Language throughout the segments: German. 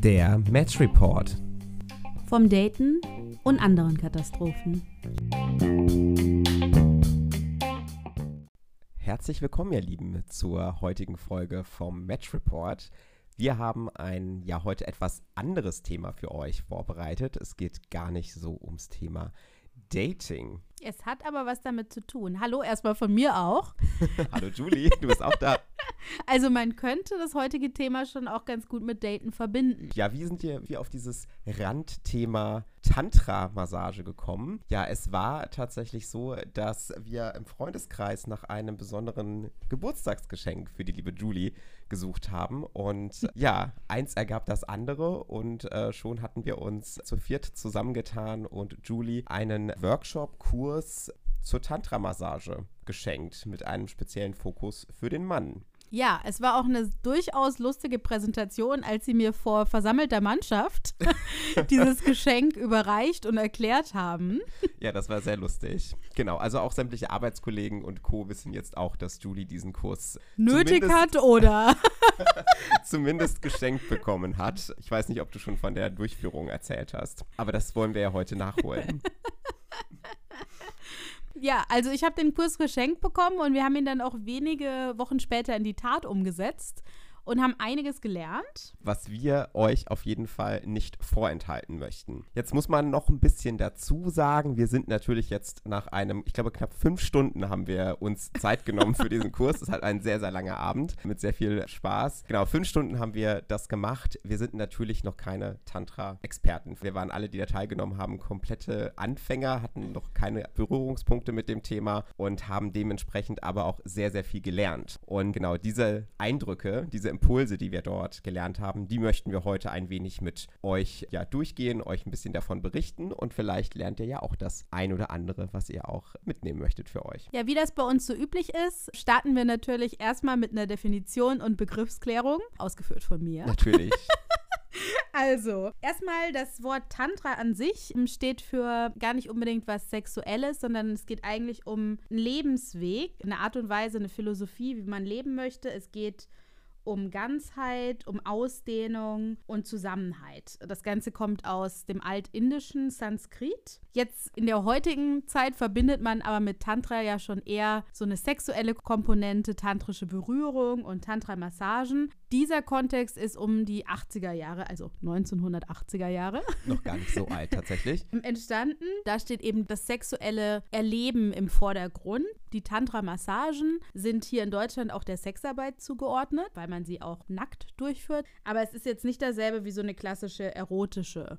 Der Match Report. Vom Daten und anderen Katastrophen. Herzlich willkommen, ihr Lieben, zur heutigen Folge vom Match Report. Wir haben ein ja heute etwas anderes Thema für euch vorbereitet. Es geht gar nicht so ums Thema Dating. Es hat aber was damit zu tun. Hallo erstmal von mir auch. Hallo Julie, du bist auch da. Also man könnte das heutige Thema schon auch ganz gut mit Daten verbinden. Ja, wie sind wir auf dieses Randthema Tantra-Massage gekommen? Ja, es war tatsächlich so, dass wir im Freundeskreis nach einem besonderen Geburtstagsgeschenk für die liebe Julie gesucht haben. Und ja, eins ergab das andere und äh, schon hatten wir uns zu viert zusammengetan und Julie einen Workshop-Kurs zur Tantra-Massage geschenkt mit einem speziellen Fokus für den Mann. Ja, es war auch eine durchaus lustige Präsentation, als sie mir vor versammelter Mannschaft dieses Geschenk überreicht und erklärt haben. Ja, das war sehr lustig. Genau, also auch sämtliche Arbeitskollegen und Co. wissen jetzt auch, dass Julie diesen Kurs nötig hat oder zumindest geschenkt bekommen hat. Ich weiß nicht, ob du schon von der Durchführung erzählt hast, aber das wollen wir ja heute nachholen. Ja, also ich habe den Kurs geschenkt bekommen und wir haben ihn dann auch wenige Wochen später in die Tat umgesetzt und haben einiges gelernt. Was wir euch auf jeden Fall nicht vorenthalten möchten. Jetzt muss man noch ein bisschen dazu sagen, wir sind natürlich jetzt nach einem, ich glaube knapp fünf Stunden haben wir uns Zeit genommen für diesen Kurs. Das ist halt ein sehr, sehr langer Abend mit sehr viel Spaß. Genau, fünf Stunden haben wir das gemacht. Wir sind natürlich noch keine Tantra-Experten. Wir waren alle, die da teilgenommen haben, komplette Anfänger, hatten noch keine Berührungspunkte mit dem Thema und haben dementsprechend aber auch sehr, sehr viel gelernt. Und genau diese Eindrücke, diese Impulse, die wir dort gelernt haben, die möchten wir heute ein wenig mit euch ja durchgehen, euch ein bisschen davon berichten und vielleicht lernt ihr ja auch das ein oder andere, was ihr auch mitnehmen möchtet für euch. Ja, wie das bei uns so üblich ist, starten wir natürlich erstmal mit einer Definition und Begriffsklärung, ausgeführt von mir. Natürlich. Also, erstmal das Wort Tantra an sich steht für gar nicht unbedingt was Sexuelles, sondern es geht eigentlich um einen Lebensweg, eine Art und Weise, eine Philosophie, wie man leben möchte. Es geht um Ganzheit, um Ausdehnung und Zusammenhalt. Das Ganze kommt aus dem altindischen Sanskrit. Jetzt in der heutigen Zeit verbindet man aber mit Tantra ja schon eher so eine sexuelle Komponente, tantrische Berührung und Tantra-Massagen. Dieser Kontext ist um die 80er Jahre, also 1980er Jahre. Noch gar nicht so alt tatsächlich. Entstanden. Da steht eben das sexuelle Erleben im Vordergrund. Die Tantra-Massagen sind hier in Deutschland auch der Sexarbeit zugeordnet, weil man sie auch nackt durchführt. Aber es ist jetzt nicht dasselbe wie so eine klassische erotische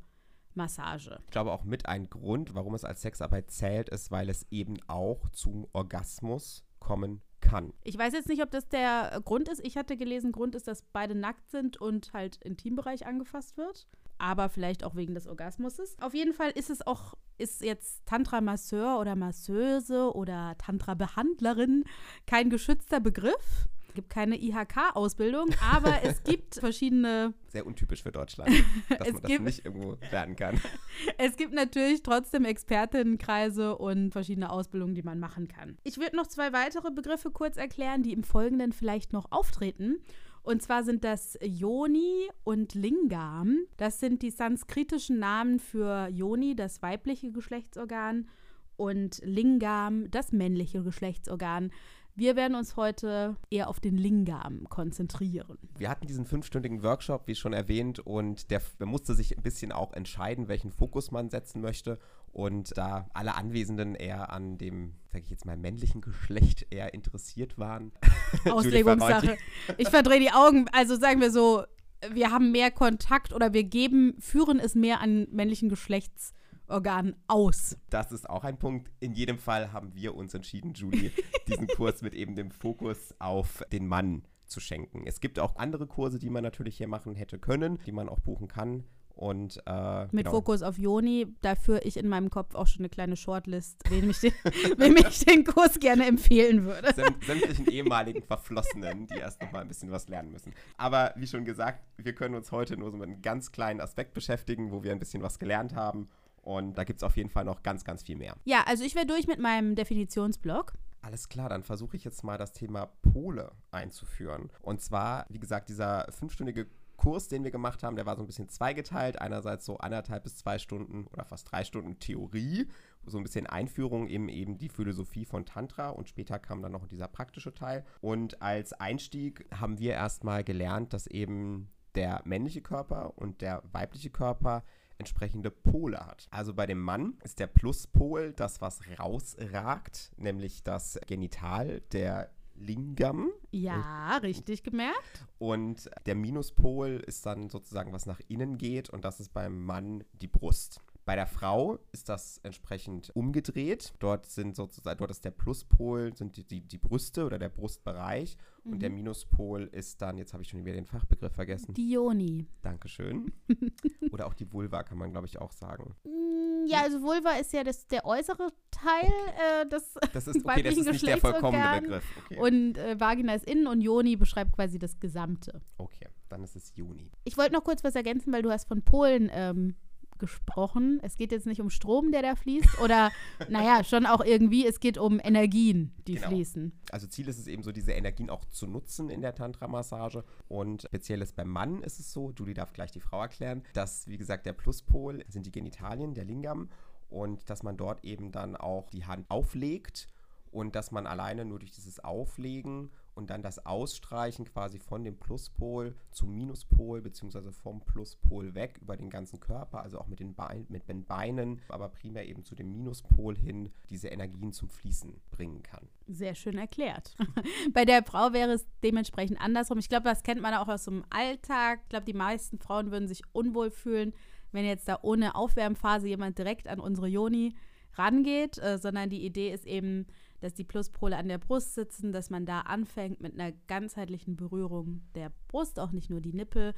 Massage. Ich glaube auch mit ein Grund, warum es als Sexarbeit zählt, ist, weil es eben auch zum Orgasmus kommen kann. Ich weiß jetzt nicht, ob das der Grund ist. Ich hatte gelesen, Grund ist, dass beide nackt sind und halt Intimbereich angefasst wird. Aber vielleicht auch wegen des Orgasmuses. Auf jeden Fall ist es auch, ist jetzt Tantra-Masseur oder Masseuse oder Tantra-Behandlerin kein geschützter Begriff. Es gibt keine IHK-Ausbildung, aber es gibt verschiedene. Sehr untypisch für Deutschland, dass man das nicht irgendwo lernen kann. Es gibt natürlich trotzdem Expertinnenkreise und verschiedene Ausbildungen, die man machen kann. Ich würde noch zwei weitere Begriffe kurz erklären, die im Folgenden vielleicht noch auftreten. Und zwar sind das Yoni und Lingam. Das sind die sanskritischen Namen für Yoni, das weibliche Geschlechtsorgan, und Lingam, das männliche Geschlechtsorgan. Wir werden uns heute eher auf den Lingam konzentrieren. Wir hatten diesen fünfstündigen Workshop, wie schon erwähnt, und der, der musste sich ein bisschen auch entscheiden, welchen Fokus man setzen möchte. Und da alle Anwesenden eher an dem, sage ich jetzt mal, männlichen Geschlecht eher interessiert waren. Auslegungssache. ich verdrehe die Augen. Also sagen wir so, wir haben mehr Kontakt oder wir geben, führen es mehr an männlichen Geschlechts. Organ aus. Das ist auch ein Punkt. In jedem Fall haben wir uns entschieden, Julie, diesen Kurs mit eben dem Fokus auf den Mann zu schenken. Es gibt auch andere Kurse, die man natürlich hier machen hätte können, die man auch buchen kann. Und, äh, Mit genau. Fokus auf Joni, da führe ich in meinem Kopf auch schon eine kleine Shortlist, wem ich den, wem ich den Kurs gerne empfehlen würde. Säm sämtlichen ehemaligen Verflossenen, die erst noch mal ein bisschen was lernen müssen. Aber wie schon gesagt, wir können uns heute nur so mit einem ganz kleinen Aspekt beschäftigen, wo wir ein bisschen was gelernt haben und da gibt es auf jeden Fall noch ganz, ganz viel mehr. Ja, also ich wäre durch mit meinem Definitionsblock. Alles klar, dann versuche ich jetzt mal das Thema Pole einzuführen. Und zwar, wie gesagt, dieser fünfstündige Kurs, den wir gemacht haben, der war so ein bisschen zweigeteilt. Einerseits so anderthalb bis zwei Stunden oder fast drei Stunden Theorie, so ein bisschen Einführung in eben die Philosophie von Tantra und später kam dann noch dieser praktische Teil. Und als Einstieg haben wir erstmal gelernt, dass eben der männliche Körper und der weibliche Körper entsprechende Pole hat. Also bei dem Mann ist der Pluspol das, was rausragt, nämlich das Genital, der Lingam. Ja, richtig gemerkt. Und der Minuspol ist dann sozusagen, was nach innen geht und das ist beim Mann die Brust. Bei der Frau ist das entsprechend umgedreht. Dort sind sozusagen, dort ist der Pluspol, sind die, die, die Brüste oder der Brustbereich. Mhm. Und der mhm. Minuspol ist dann, jetzt habe ich schon wieder den Fachbegriff vergessen. Die Joni. Dankeschön. oder auch die Vulva, kann man, glaube ich, auch sagen. Mm, ja, also Vulva ist ja das, der äußere Teil okay. äh, des das ist, okay, das ist nicht der vollkommene Begriff. Okay. Und äh, Vagina ist innen und Joni beschreibt quasi das Gesamte. Okay, dann ist es Juni. Ich wollte noch kurz was ergänzen, weil du hast von Polen ähm, gesprochen. Es geht jetzt nicht um Strom, der da fließt, oder naja, schon auch irgendwie, es geht um Energien, die genau. fließen. Also Ziel ist es eben so, diese Energien auch zu nutzen in der Tantra-Massage. Und speziell ist beim Mann ist es so, Julie darf gleich die Frau erklären, dass, wie gesagt, der Pluspol sind die Genitalien, der Lingam. Und dass man dort eben dann auch die Hand auflegt und dass man alleine nur durch dieses Auflegen und dann das Ausstreichen quasi von dem Pluspol zum Minuspol, beziehungsweise vom Pluspol weg über den ganzen Körper, also auch mit den, Bein, mit den Beinen, aber primär eben zu dem Minuspol hin, diese Energien zum Fließen bringen kann. Sehr schön erklärt. Bei der Frau wäre es dementsprechend andersrum. Ich glaube, das kennt man auch aus dem Alltag. Ich glaube, die meisten Frauen würden sich unwohl fühlen, wenn jetzt da ohne Aufwärmphase jemand direkt an unsere Joni rangeht, äh, sondern die Idee ist eben, dass die Pluspole an der Brust sitzen, dass man da anfängt mit einer ganzheitlichen Berührung der Brust, auch nicht nur die Nippel,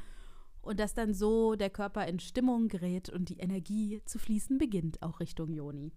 und dass dann so der Körper in Stimmung gerät und die Energie zu fließen beginnt, auch Richtung Joni.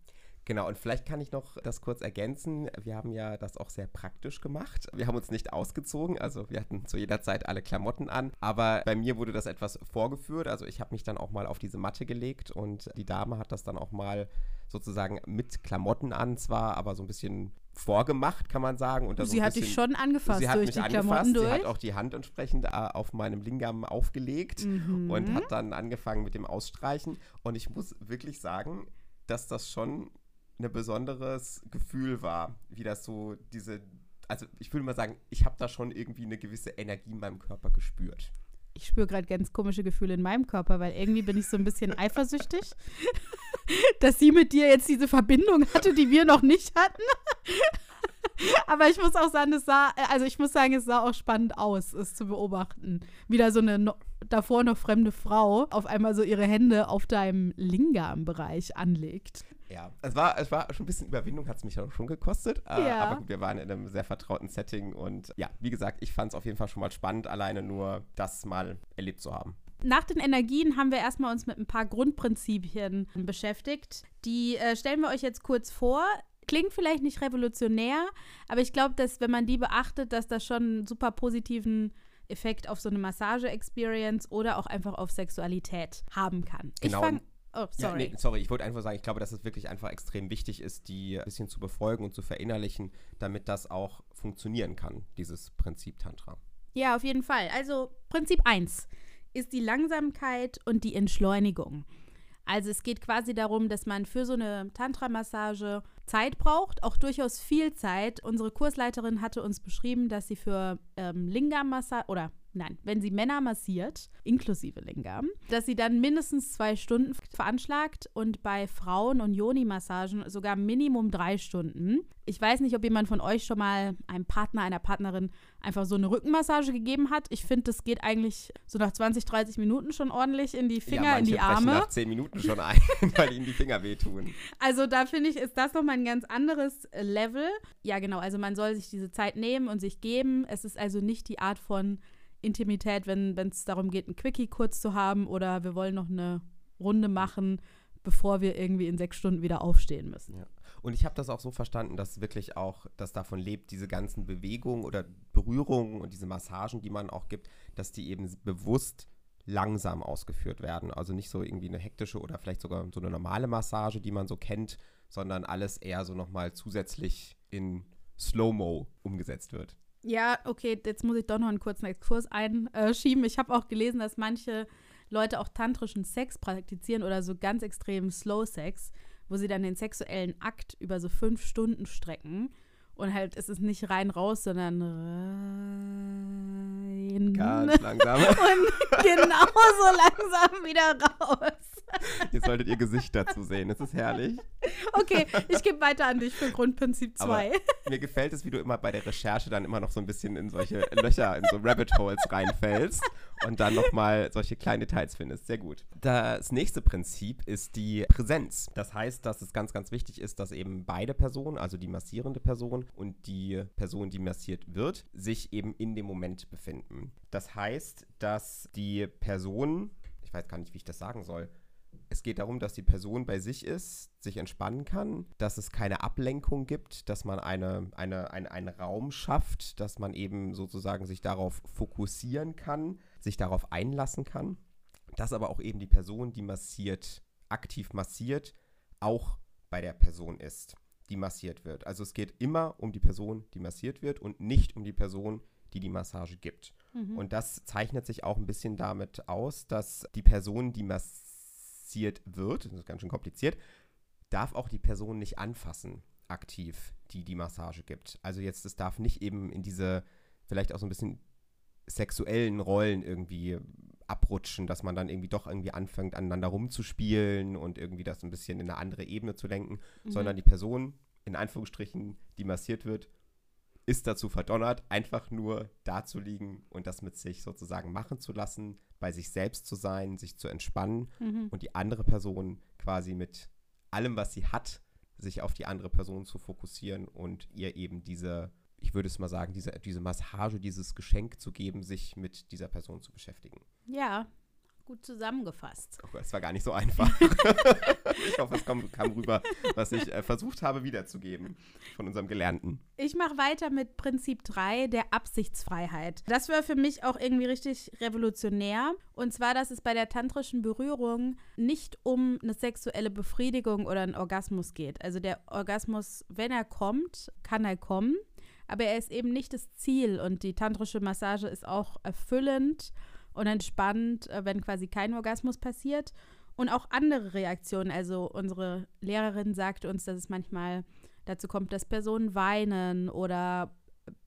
Genau, und vielleicht kann ich noch das kurz ergänzen. Wir haben ja das auch sehr praktisch gemacht. Wir haben uns nicht ausgezogen, also wir hatten zu jeder Zeit alle Klamotten an, aber bei mir wurde das etwas vorgeführt. Also ich habe mich dann auch mal auf diese Matte gelegt und die Dame hat das dann auch mal sozusagen mit Klamotten an zwar, aber so ein bisschen vorgemacht, kann man sagen. Und sie so hat bisschen, dich schon angefasst sie hat durch mich die angefasst, Klamotten durch. Sie hat auch die Hand entsprechend äh, auf meinem Lingam aufgelegt mhm. und hat dann angefangen mit dem Ausstreichen. Und ich muss wirklich sagen, dass das schon ein besonderes Gefühl war, wie das so diese, also ich würde mal sagen, ich habe da schon irgendwie eine gewisse Energie in meinem Körper gespürt ich spüre gerade ganz komische Gefühle in meinem Körper, weil irgendwie bin ich so ein bisschen eifersüchtig, dass sie mit dir jetzt diese Verbindung hatte, die wir noch nicht hatten. Aber ich muss auch sagen, es sah, also ich muss sagen, es sah auch spannend aus, es zu beobachten. Wieder so eine no davor noch fremde Frau auf einmal so ihre Hände auf deinem Lingam-Bereich anlegt. Ja, es war, es war schon ein bisschen Überwindung, hat es mich auch schon gekostet. Äh, ja. Aber gut, wir waren in einem sehr vertrauten Setting und ja, wie gesagt, ich fand es auf jeden Fall schon mal spannend, alleine nur das mal erlebt zu haben. Nach den Energien haben wir erstmal uns mit ein paar Grundprinzipien beschäftigt. Die äh, stellen wir euch jetzt kurz vor. Klingt vielleicht nicht revolutionär, aber ich glaube, dass wenn man die beachtet, dass das schon einen super positiven Effekt auf so eine Massage-Experience oder auch einfach auf Sexualität haben kann. Genau. Ich fange Oh, sorry. Ja, nee, sorry, ich wollte einfach sagen, ich glaube, dass es wirklich einfach extrem wichtig ist, die ein bisschen zu befolgen und zu verinnerlichen, damit das auch funktionieren kann, dieses Prinzip Tantra. Ja, auf jeden Fall. Also Prinzip 1 ist die Langsamkeit und die Entschleunigung. Also es geht quasi darum, dass man für so eine Tantra-Massage Zeit braucht, auch durchaus viel Zeit. Unsere Kursleiterin hatte uns beschrieben, dass sie für ähm, Lingam-Massage oder nein, wenn sie Männer massiert, inklusive Lingam, dass sie dann mindestens zwei Stunden veranschlagt und bei Frauen- und Yoni-Massagen sogar Minimum drei Stunden. Ich weiß nicht, ob jemand von euch schon mal einem Partner, einer Partnerin einfach so eine Rückenmassage gegeben hat. Ich finde, das geht eigentlich so nach 20, 30 Minuten schon ordentlich in die Finger, ja, in die Arme. nach 10 Minuten schon ein, weil ihnen die Finger wehtun. Also da finde ich, ist das nochmal ein ganz anderes Level. Ja, genau. Also man soll sich diese Zeit nehmen und sich geben. Es ist also nicht die Art von Intimität, wenn es darum geht, ein Quickie kurz zu haben oder wir wollen noch eine Runde machen, bevor wir irgendwie in sechs Stunden wieder aufstehen müssen. Ja. Und ich habe das auch so verstanden, dass wirklich auch das davon lebt, diese ganzen Bewegungen oder Berührungen und diese Massagen, die man auch gibt, dass die eben bewusst langsam ausgeführt werden. Also nicht so irgendwie eine hektische oder vielleicht sogar so eine normale Massage, die man so kennt, sondern alles eher so nochmal zusätzlich in Slow-Mo umgesetzt wird. Ja, okay, jetzt muss ich doch noch einen kurzen Exkurs einschieben. Ich habe auch gelesen, dass manche Leute auch tantrischen Sex praktizieren oder so ganz extrem Slow Sex, wo sie dann den sexuellen Akt über so fünf Stunden strecken. Und halt, es ist nicht rein raus, sondern rein. Ganz langsam. Und genauso langsam wieder raus. Ihr solltet ihr Gesicht dazu sehen. Es ist herrlich. Okay, ich gebe weiter an dich für Grundprinzip 2. Mir gefällt es, wie du immer bei der Recherche dann immer noch so ein bisschen in solche Löcher, in so Rabbit Holes reinfällst und dann nochmal solche kleinen Details findest. Sehr gut. Das nächste Prinzip ist die Präsenz. Das heißt, dass es ganz, ganz wichtig ist, dass eben beide Personen, also die massierende Person und die Person, die massiert wird, sich eben in dem Moment befinden. Das heißt, dass die Person, ich weiß gar nicht, wie ich das sagen soll, es geht darum, dass die Person bei sich ist, sich entspannen kann, dass es keine Ablenkung gibt, dass man eine, eine, ein, einen Raum schafft, dass man eben sozusagen sich darauf fokussieren kann, sich darauf einlassen kann, dass aber auch eben die Person, die massiert, aktiv massiert, auch bei der Person ist, die massiert wird. Also es geht immer um die Person, die massiert wird und nicht um die Person, die die Massage gibt. Mhm. Und das zeichnet sich auch ein bisschen damit aus, dass die Person, die massiert wird, das ist ganz schön kompliziert, darf auch die Person nicht anfassen, aktiv, die die Massage gibt. Also jetzt, es darf nicht eben in diese vielleicht auch so ein bisschen sexuellen Rollen irgendwie abrutschen, dass man dann irgendwie doch irgendwie anfängt, aneinander rumzuspielen und irgendwie das ein bisschen in eine andere Ebene zu lenken, mhm. sondern die Person, in Anführungsstrichen, die massiert wird, ist dazu verdonnert, einfach nur da zu liegen und das mit sich sozusagen machen zu lassen, bei sich selbst zu sein, sich zu entspannen mhm. und die andere Person quasi mit allem, was sie hat, sich auf die andere Person zu fokussieren und ihr eben diese ich würde es mal sagen, diese, diese Massage, dieses Geschenk zu geben, sich mit dieser Person zu beschäftigen. Ja, gut zusammengefasst. Oh, es war gar nicht so einfach. ich hoffe, es kam, kam rüber, was ich äh, versucht habe wiederzugeben von unserem Gelernten. Ich mache weiter mit Prinzip 3, der Absichtsfreiheit. Das war für mich auch irgendwie richtig revolutionär. Und zwar, dass es bei der tantrischen Berührung nicht um eine sexuelle Befriedigung oder einen Orgasmus geht. Also der Orgasmus, wenn er kommt, kann er kommen aber er ist eben nicht das Ziel und die tantrische Massage ist auch erfüllend und entspannt, äh, wenn quasi kein Orgasmus passiert. Und auch andere Reaktionen. Also unsere Lehrerin sagte uns, dass es manchmal dazu kommt, dass Personen weinen oder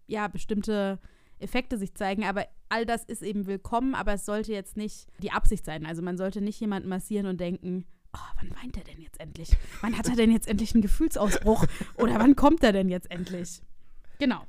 ja, bestimmte Effekte sich zeigen. Aber all das ist eben willkommen, aber es sollte jetzt nicht die Absicht sein. Also man sollte nicht jemanden massieren und denken, oh, wann weint er denn jetzt endlich? Wann hat er denn jetzt endlich einen Gefühlsausbruch? Oder wann kommt er denn jetzt endlich? Genau.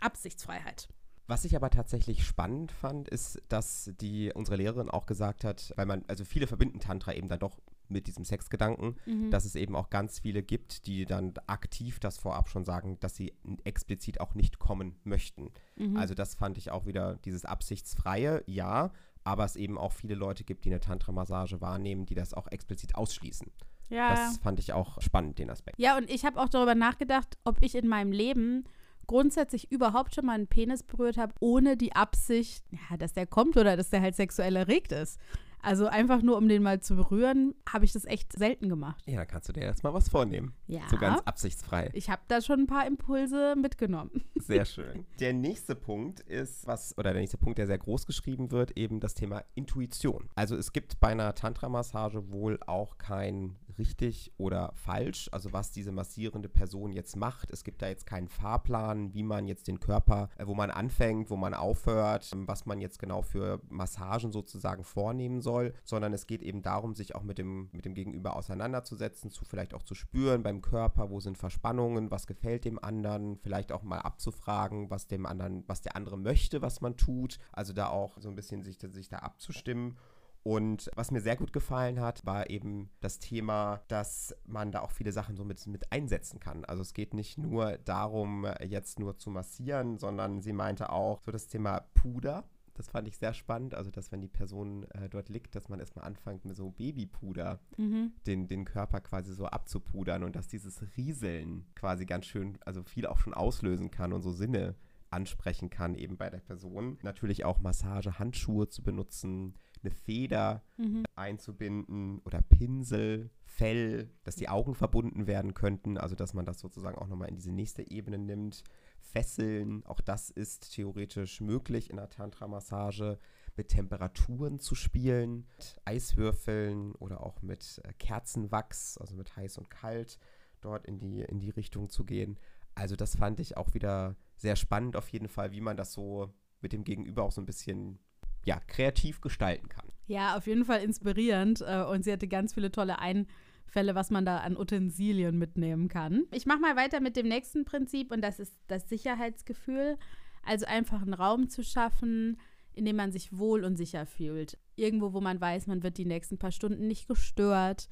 Absichtsfreiheit. Was ich aber tatsächlich spannend fand, ist, dass die unsere Lehrerin auch gesagt hat, weil man, also viele verbinden Tantra eben dann doch mit diesem Sexgedanken, mhm. dass es eben auch ganz viele gibt, die dann aktiv das vorab schon sagen, dass sie explizit auch nicht kommen möchten. Mhm. Also das fand ich auch wieder dieses absichtsfreie, ja, aber es eben auch viele Leute gibt, die eine Tantra-Massage wahrnehmen, die das auch explizit ausschließen. Ja. Das fand ich auch spannend, den Aspekt. Ja, und ich habe auch darüber nachgedacht, ob ich in meinem Leben grundsätzlich überhaupt schon mal einen Penis berührt habe, ohne die Absicht, ja, dass der kommt oder dass der halt sexuell erregt ist. Also einfach nur, um den mal zu berühren, habe ich das echt selten gemacht. Ja, dann kannst du dir jetzt mal was vornehmen. Ja. So ganz absichtsfrei. Ich habe da schon ein paar Impulse mitgenommen. Sehr schön. Der nächste Punkt ist, was, oder der nächste Punkt, der sehr groß geschrieben wird, eben das Thema Intuition. Also es gibt bei einer Tantra-Massage wohl auch kein richtig oder falsch, also was diese massierende Person jetzt macht. Es gibt da jetzt keinen Fahrplan, wie man jetzt den Körper, äh, wo man anfängt, wo man aufhört, was man jetzt genau für Massagen sozusagen vornehmen soll, sondern es geht eben darum, sich auch mit dem, mit dem Gegenüber auseinanderzusetzen, zu vielleicht auch zu spüren beim Körper, wo sind Verspannungen, was gefällt dem anderen, vielleicht auch mal abzufragen, was dem anderen, was der andere möchte, was man tut. Also da auch so ein bisschen sich, sich da abzustimmen. Und was mir sehr gut gefallen hat, war eben das Thema, dass man da auch viele Sachen so mit, mit einsetzen kann. Also es geht nicht nur darum, jetzt nur zu massieren, sondern sie meinte auch so das Thema Puder. Das fand ich sehr spannend. Also, dass wenn die Person äh, dort liegt, dass man erstmal anfängt mit so Babypuder mhm. den, den Körper quasi so abzupudern und dass dieses Rieseln quasi ganz schön, also viel auch schon auslösen kann und so Sinne ansprechen kann, eben bei der Person. Natürlich auch Massagehandschuhe zu benutzen, eine Feder mhm. einzubinden oder Pinsel, Fell, dass die Augen verbunden werden könnten, also dass man das sozusagen auch nochmal in diese nächste Ebene nimmt. Fesseln, auch das ist theoretisch möglich in der Tantra-Massage, mit Temperaturen zu spielen, mit Eiswürfeln oder auch mit äh, Kerzenwachs, also mit heiß und kalt, dort in die, in die Richtung zu gehen. Also das fand ich auch wieder sehr spannend auf jeden Fall, wie man das so mit dem Gegenüber auch so ein bisschen ja, kreativ gestalten kann. Ja, auf jeden Fall inspirierend äh, und sie hatte ganz viele tolle Einfälle, was man da an Utensilien mitnehmen kann. Ich mache mal weiter mit dem nächsten Prinzip und das ist das Sicherheitsgefühl. Also einfach einen Raum zu schaffen, in dem man sich wohl und sicher fühlt. Irgendwo, wo man weiß, man wird die nächsten paar Stunden nicht gestört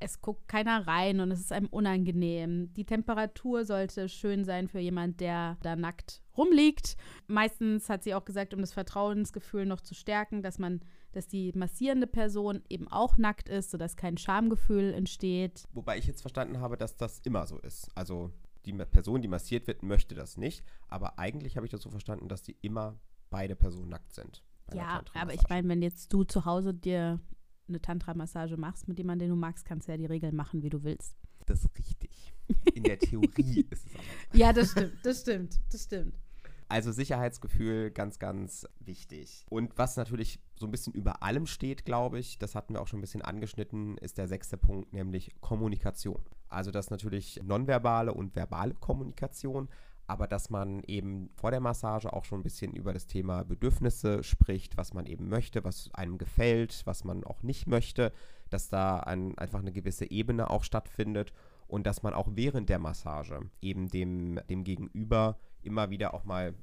es guckt keiner rein und es ist einem unangenehm. Die Temperatur sollte schön sein für jemand, der da nackt rumliegt. Meistens hat sie auch gesagt, um das Vertrauensgefühl noch zu stärken, dass man, dass die massierende Person eben auch nackt ist, sodass kein Schamgefühl entsteht. Wobei ich jetzt verstanden habe, dass das immer so ist. Also die Person, die massiert wird, möchte das nicht. Aber eigentlich habe ich das so verstanden, dass die immer beide Personen nackt sind. Ja, aber ich meine, wenn jetzt du zu Hause dir eine Tantra-Massage machst mit jemandem, den du magst, kannst du ja die Regeln machen, wie du willst. Das ist richtig. In der Theorie ist es aber. Ja, das stimmt, das stimmt, das stimmt. Also Sicherheitsgefühl ganz, ganz wichtig. Und was natürlich so ein bisschen über allem steht, glaube ich, das hatten wir auch schon ein bisschen angeschnitten, ist der sechste Punkt, nämlich Kommunikation. Also das natürlich nonverbale und verbale Kommunikation, aber dass man eben vor der Massage auch schon ein bisschen über das Thema Bedürfnisse spricht, was man eben möchte, was einem gefällt, was man auch nicht möchte, dass da ein, einfach eine gewisse Ebene auch stattfindet und dass man auch während der Massage eben dem, dem Gegenüber immer wieder auch mal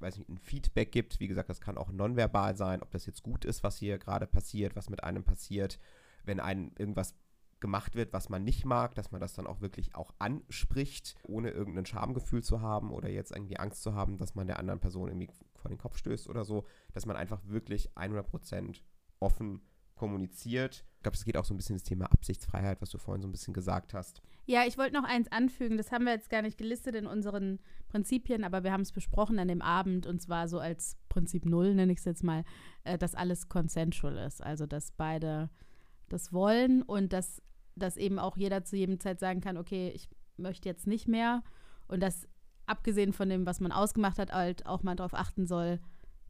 weiß nicht, ein Feedback gibt. Wie gesagt, das kann auch nonverbal sein, ob das jetzt gut ist, was hier gerade passiert, was mit einem passiert. Wenn einem irgendwas gemacht wird, was man nicht mag, dass man das dann auch wirklich auch anspricht, ohne irgendein Schamgefühl zu haben oder jetzt irgendwie Angst zu haben, dass man der anderen Person irgendwie vor den Kopf stößt oder so, dass man einfach wirklich 100% offen kommuniziert. Ich glaube, es geht auch so ein bisschen das Thema Absichtsfreiheit, was du vorhin so ein bisschen gesagt hast. Ja, ich wollte noch eins anfügen, das haben wir jetzt gar nicht gelistet in unseren Prinzipien, aber wir haben es besprochen an dem Abend und zwar so als Prinzip Null, nenne ich es jetzt mal, äh, dass alles consensual ist. Also, dass beide das wollen und dass, dass eben auch jeder zu jedem Zeit sagen kann, okay, ich möchte jetzt nicht mehr und dass abgesehen von dem, was man ausgemacht hat, halt auch mal darauf achten soll,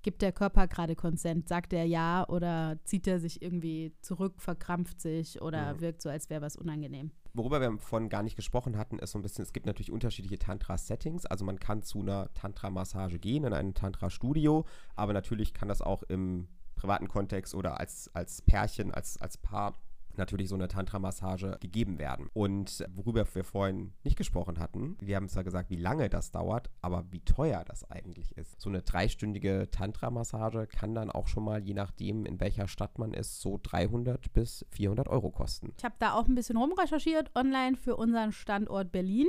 gibt der Körper gerade Konsent, sagt er ja oder zieht er sich irgendwie zurück, verkrampft sich oder ja. wirkt so, als wäre was unangenehm. Worüber wir vorhin gar nicht gesprochen hatten, ist so ein bisschen, es gibt natürlich unterschiedliche Tantra-Settings. Also man kann zu einer Tantra-Massage gehen, in ein Tantra-Studio, aber natürlich kann das auch im privaten Kontext oder als, als Pärchen, als, als Paar natürlich so eine Tantra-Massage gegeben werden. Und worüber wir vorhin nicht gesprochen hatten, wir haben zwar gesagt, wie lange das dauert, aber wie teuer das eigentlich ist. So eine dreistündige Tantra-Massage kann dann auch schon mal, je nachdem, in welcher Stadt man ist, so 300 bis 400 Euro kosten. Ich habe da auch ein bisschen rumrecherchiert online für unseren Standort Berlin.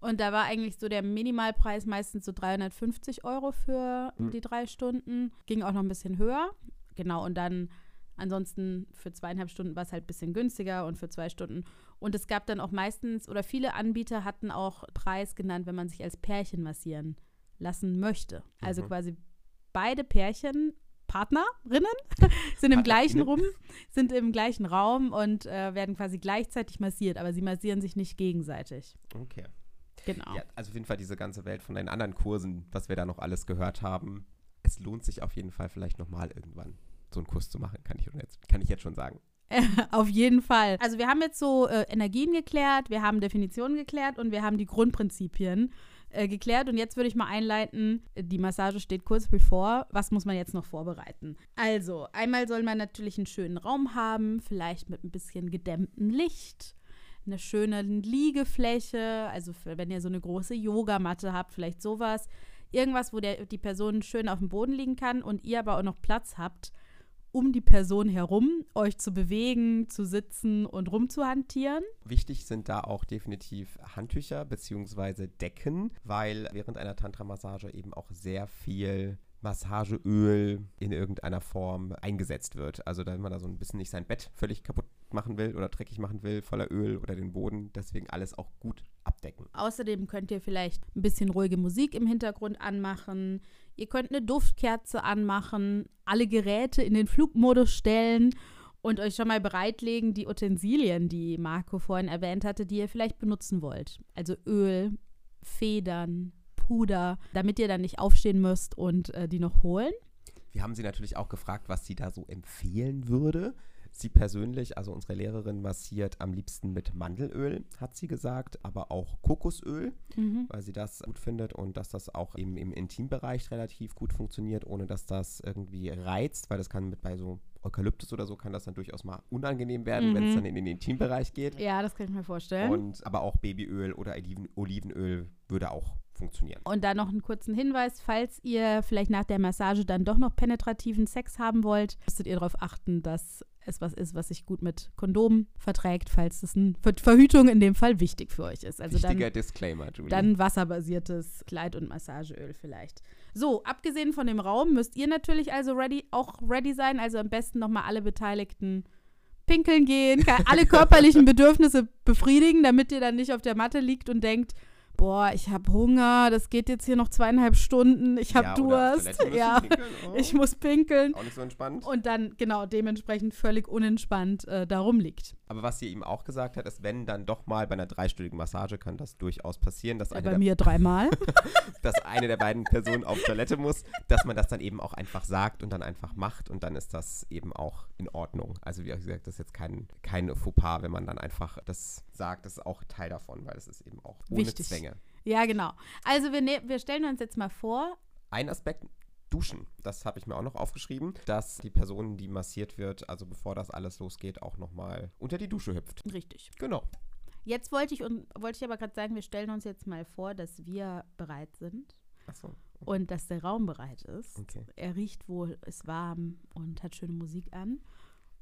Und da war eigentlich so der Minimalpreis meistens so 350 Euro für mhm. die drei Stunden. Ging auch noch ein bisschen höher. Genau, und dann ansonsten für zweieinhalb Stunden war es halt ein bisschen günstiger und für zwei Stunden. Und es gab dann auch meistens, oder viele Anbieter hatten auch Preis genannt, wenn man sich als Pärchen massieren lassen möchte. Also mhm. quasi beide Pärchen, Partnerinnen, sind im gleichen Rum, sind im gleichen Raum und äh, werden quasi gleichzeitig massiert, aber sie massieren sich nicht gegenseitig. Okay. Genau. Ja, also auf jeden Fall diese ganze Welt von den anderen Kursen, was wir da noch alles gehört haben, es lohnt sich auf jeden Fall vielleicht nochmal irgendwann so einen Kurs zu machen, kann ich jetzt, kann ich jetzt schon sagen. Auf jeden Fall. Also wir haben jetzt so äh, Energien geklärt, wir haben Definitionen geklärt und wir haben die Grundprinzipien äh, geklärt. Und jetzt würde ich mal einleiten, die Massage steht kurz bevor. Was muss man jetzt noch vorbereiten? Also, einmal soll man natürlich einen schönen Raum haben, vielleicht mit ein bisschen gedämmtem Licht, eine schöne Liegefläche, also für, wenn ihr so eine große Yogamatte habt, vielleicht sowas irgendwas, wo der, die Person schön auf dem Boden liegen kann und ihr aber auch noch Platz habt, um die Person herum euch zu bewegen, zu sitzen und rumzuhantieren. Wichtig sind da auch definitiv Handtücher bzw. Decken, weil während einer Tantra-Massage eben auch sehr viel Massageöl in irgendeiner Form eingesetzt wird. Also damit man da so ein bisschen nicht sein Bett völlig kaputt machen will oder dreckig machen will, voller Öl oder den Boden. Deswegen alles auch gut abdecken. Außerdem könnt ihr vielleicht ein bisschen ruhige Musik im Hintergrund anmachen. Ihr könnt eine Duftkerze anmachen, alle Geräte in den Flugmodus stellen und euch schon mal bereitlegen, die Utensilien, die Marco vorhin erwähnt hatte, die ihr vielleicht benutzen wollt. Also Öl, Federn, Puder, damit ihr dann nicht aufstehen müsst und äh, die noch holen. Wir haben sie natürlich auch gefragt, was sie da so empfehlen würde. Sie persönlich, also unsere Lehrerin, massiert am liebsten mit Mandelöl, hat sie gesagt, aber auch Kokosöl, mhm. weil sie das gut findet und dass das auch eben im Intimbereich relativ gut funktioniert, ohne dass das irgendwie reizt, weil das kann mit bei so Eukalyptus oder so kann das dann durchaus mal unangenehm werden, mhm. wenn es dann in den Intimbereich geht. Ja, das kann ich mir vorstellen. Und aber auch Babyöl oder Oliven, Olivenöl würde auch funktionieren. Und dann noch einen kurzen Hinweis, falls ihr vielleicht nach der Massage dann doch noch penetrativen Sex haben wollt, müsstet ihr darauf achten, dass es was ist, was sich gut mit Kondom verträgt, falls das ein Ver Verhütung in dem Fall wichtig für euch ist. Also Wichtiger dann, Disclaimer, Julie. Dann wasserbasiertes Kleid- und Massageöl vielleicht. So, abgesehen von dem Raum müsst ihr natürlich also ready, auch ready sein. Also am besten nochmal alle Beteiligten pinkeln gehen, alle körperlichen Bedürfnisse befriedigen, damit ihr dann nicht auf der Matte liegt und denkt, boah, ich habe Hunger, das geht jetzt hier noch zweieinhalb Stunden, ich habe ja, Durst, ja, oh. ich muss pinkeln. Auch nicht so entspannt. Und dann genau dementsprechend völlig unentspannt äh, darum liegt. Aber was sie ihm auch gesagt hat, ist, wenn dann doch mal bei einer dreistündigen Massage kann das durchaus passieren, dass ja, eine bei mir dreimal, dass eine der beiden Personen auf Toilette muss, dass man das dann eben auch einfach sagt und dann einfach macht und dann ist das eben auch in Ordnung. Also wie gesagt, das ist jetzt kein, kein Fauxpas, wenn man dann einfach das sagt, das ist auch Teil davon, weil es ist eben auch ohne Wichtig. Zwänge. Ja, genau. Also wir, ne wir stellen uns jetzt mal vor. Ein Aspekt, Duschen. Das habe ich mir auch noch aufgeschrieben, dass die Person, die massiert wird, also bevor das alles losgeht, auch nochmal unter die Dusche hüpft. Richtig. Genau. Jetzt wollte ich, und, wollte ich aber gerade sagen, wir stellen uns jetzt mal vor, dass wir bereit sind. Ach so. Und dass der Raum bereit ist. Okay. Er riecht wohl, ist warm und hat schöne Musik an.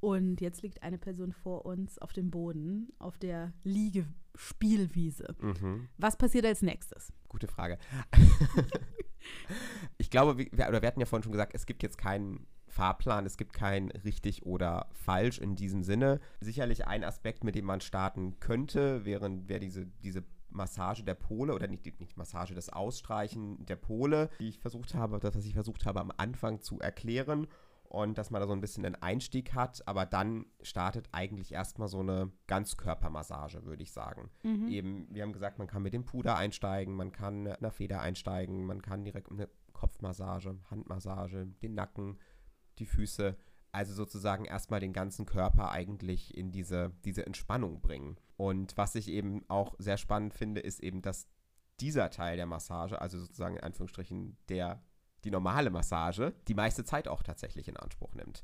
Und jetzt liegt eine Person vor uns auf dem Boden, auf der Liegespielwiese. Mhm. Was passiert als nächstes? Gute Frage. ich glaube, wir, oder wir hatten ja vorhin schon gesagt, es gibt jetzt keinen Fahrplan, es gibt kein richtig oder falsch in diesem Sinne. Sicherlich ein Aspekt, mit dem man starten könnte, wäre, wäre diese, diese Massage der Pole oder nicht, nicht Massage, das Ausstreichen der Pole, die ich versucht habe, das, was ich versucht habe am Anfang zu erklären und dass man da so ein bisschen einen Einstieg hat, aber dann startet eigentlich erstmal so eine Ganzkörpermassage, würde ich sagen. Mhm. Eben, wir haben gesagt, man kann mit dem Puder einsteigen, man kann in der Feder einsteigen, man kann direkt eine Kopfmassage, Handmassage, den Nacken, die Füße, also sozusagen erstmal den ganzen Körper eigentlich in diese, diese Entspannung bringen. Und was ich eben auch sehr spannend finde, ist eben, dass dieser Teil der Massage, also sozusagen in Anführungsstrichen der die normale Massage die meiste Zeit auch tatsächlich in Anspruch nimmt.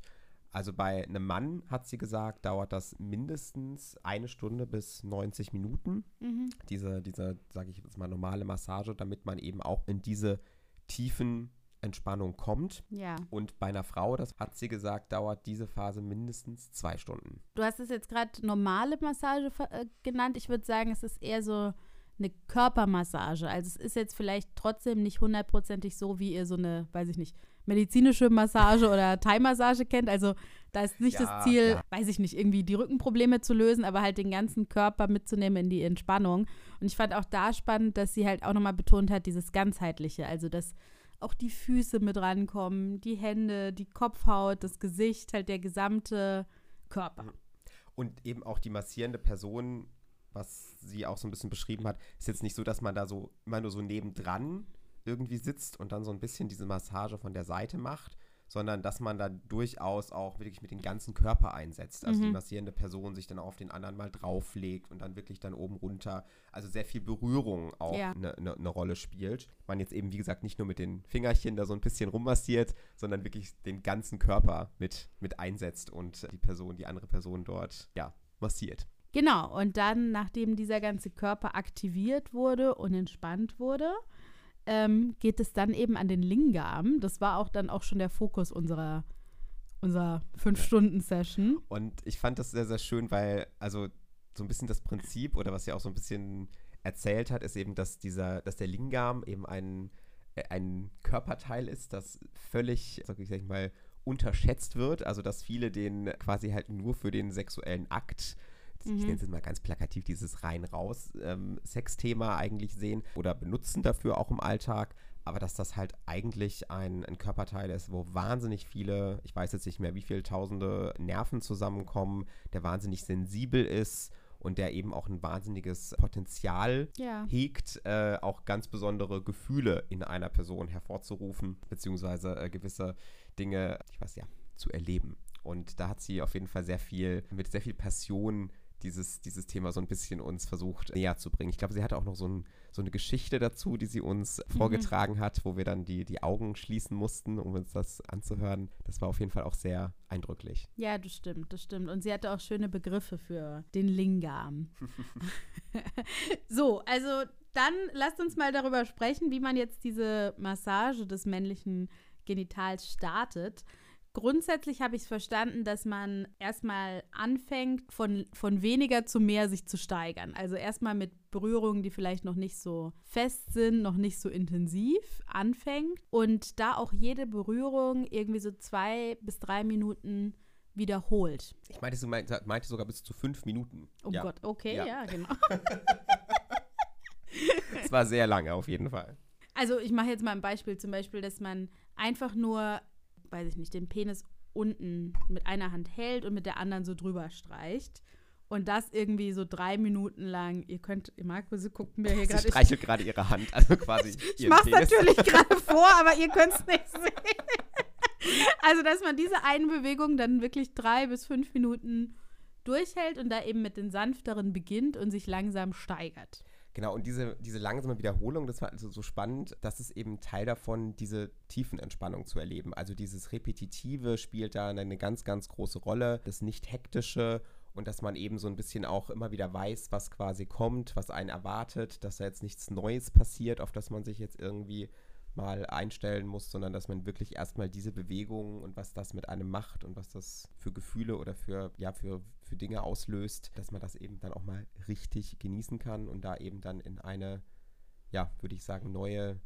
Also bei einem Mann, hat sie gesagt, dauert das mindestens eine Stunde bis 90 Minuten. Mhm. Diese, diese sage ich jetzt mal, normale Massage, damit man eben auch in diese tiefen Entspannung kommt. Ja. Und bei einer Frau, das hat sie gesagt, dauert diese Phase mindestens zwei Stunden. Du hast es jetzt gerade normale Massage äh, genannt. Ich würde sagen, es ist eher so eine Körpermassage. Also es ist jetzt vielleicht trotzdem nicht hundertprozentig so, wie ihr so eine, weiß ich nicht, medizinische Massage oder Thai-Massage kennt. Also da ist nicht ja, das Ziel, ja. weiß ich nicht, irgendwie die Rückenprobleme zu lösen, aber halt den ganzen Körper mitzunehmen in die Entspannung. Und ich fand auch da spannend, dass sie halt auch nochmal betont hat, dieses ganzheitliche, also dass auch die Füße mit rankommen, die Hände, die Kopfhaut, das Gesicht, halt der gesamte Körper. Und eben auch die massierende Person was sie auch so ein bisschen beschrieben hat, ist jetzt nicht so, dass man da so immer nur so nebendran irgendwie sitzt und dann so ein bisschen diese Massage von der Seite macht, sondern dass man da durchaus auch wirklich mit dem ganzen Körper einsetzt. Also mhm. die massierende Person sich dann auf den anderen mal drauflegt und dann wirklich dann oben runter. Also sehr viel Berührung auch eine ja. ne, ne Rolle spielt. Man jetzt eben, wie gesagt, nicht nur mit den Fingerchen da so ein bisschen rummassiert, sondern wirklich den ganzen Körper mit, mit einsetzt und die Person, die andere Person dort, ja, massiert. Genau, und dann, nachdem dieser ganze Körper aktiviert wurde und entspannt wurde, ähm, geht es dann eben an den Lingam. Das war auch dann auch schon der Fokus unserer, unserer Fünf-Stunden-Session. Und ich fand das sehr, sehr schön, weil, also so ein bisschen das Prinzip oder was sie auch so ein bisschen erzählt hat, ist eben, dass dieser, dass der Lingam eben ein, ein Körperteil ist, das völlig, sag ich mal, unterschätzt wird, also dass viele den quasi halt nur für den sexuellen Akt ich Mhm. nenne es jetzt mal ganz plakativ, dieses rein-raus-Sexthema eigentlich sehen oder benutzen dafür auch im Alltag. Aber dass das halt eigentlich ein, ein Körperteil ist, wo wahnsinnig viele, ich weiß jetzt nicht mehr, wie viele tausende Nerven zusammenkommen, der wahnsinnig sensibel ist und der eben auch ein wahnsinniges Potenzial Ja. hegt, äh, auch ganz besondere Gefühle in einer Person hervorzurufen, beziehungsweise äh, gewisse Dinge, ich weiß ja, zu erleben. Und da hat sie auf jeden Fall sehr viel, mit sehr viel Passion dieses, dieses Thema so ein bisschen uns versucht näher zu bringen. Ich glaube, sie hatte auch noch so, ein, so eine Geschichte dazu, die sie uns vorgetragen hat, wo wir dann die, die Augen schließen mussten, um uns das anzuhören. Das war auf jeden Fall auch sehr eindrücklich. Ja, das stimmt, das stimmt. Und sie hatte auch schöne Begriffe für den Lingam. so, also dann lasst uns mal darüber sprechen, wie man jetzt diese Massage des männlichen Genitals startet. Grundsätzlich habe ich es verstanden, dass man erstmal anfängt, von, von weniger zu mehr sich zu steigern. Also erstmal mit Berührungen, die vielleicht noch nicht so fest sind, noch nicht so intensiv anfängt. Und da auch jede Berührung irgendwie so zwei bis drei Minuten wiederholt. Ich meinte, meinte, meinte sogar bis zu fünf Minuten. Oh ja. Gott, okay, Ja. ja, genau. Es war sehr lange auf jeden Fall. Also ich mache jetzt mal ein Beispiel, zum Beispiel, dass man einfach nur, weiß ich nicht, den Penis unten mit einer Hand hält und mit der anderen so drüber streicht. Und das irgendwie so drei Minuten lang. Ihr könnt, Marco, guckt mir hier Sie gerade. Ich, streichelt gerade ihre Hand, also quasi ich ihren mache Penis. natürlich gerade vor, aber ihr könnt es nicht sehen. Also, dass man diese eine Bewegung dann wirklich drei bis fünf Minuten durchhält und da eben mit den sanfteren beginnt und sich langsam steigert. Genau, und diese, diese langsame Wiederholung, das war also so spannend, das ist eben Teil davon, diese Tiefenentspannung zu erleben. Also dieses Repetitive spielt da eine ganz, ganz große Rolle, das Nicht-Hektische und dass man eben so ein bisschen auch immer wieder weiß, was quasi kommt, was einen erwartet, dass da jetzt nichts Neues passiert, auf das man sich jetzt irgendwie mal einstellen muss, sondern dass man wirklich erstmal diese Bewegungen und was das mit einem macht und was das für Gefühle oder für, ja, für, für Dinge auslöst, dass man das eben dann auch mal richtig genießen kann und da eben dann in eine, ja, würde ich sagen, neue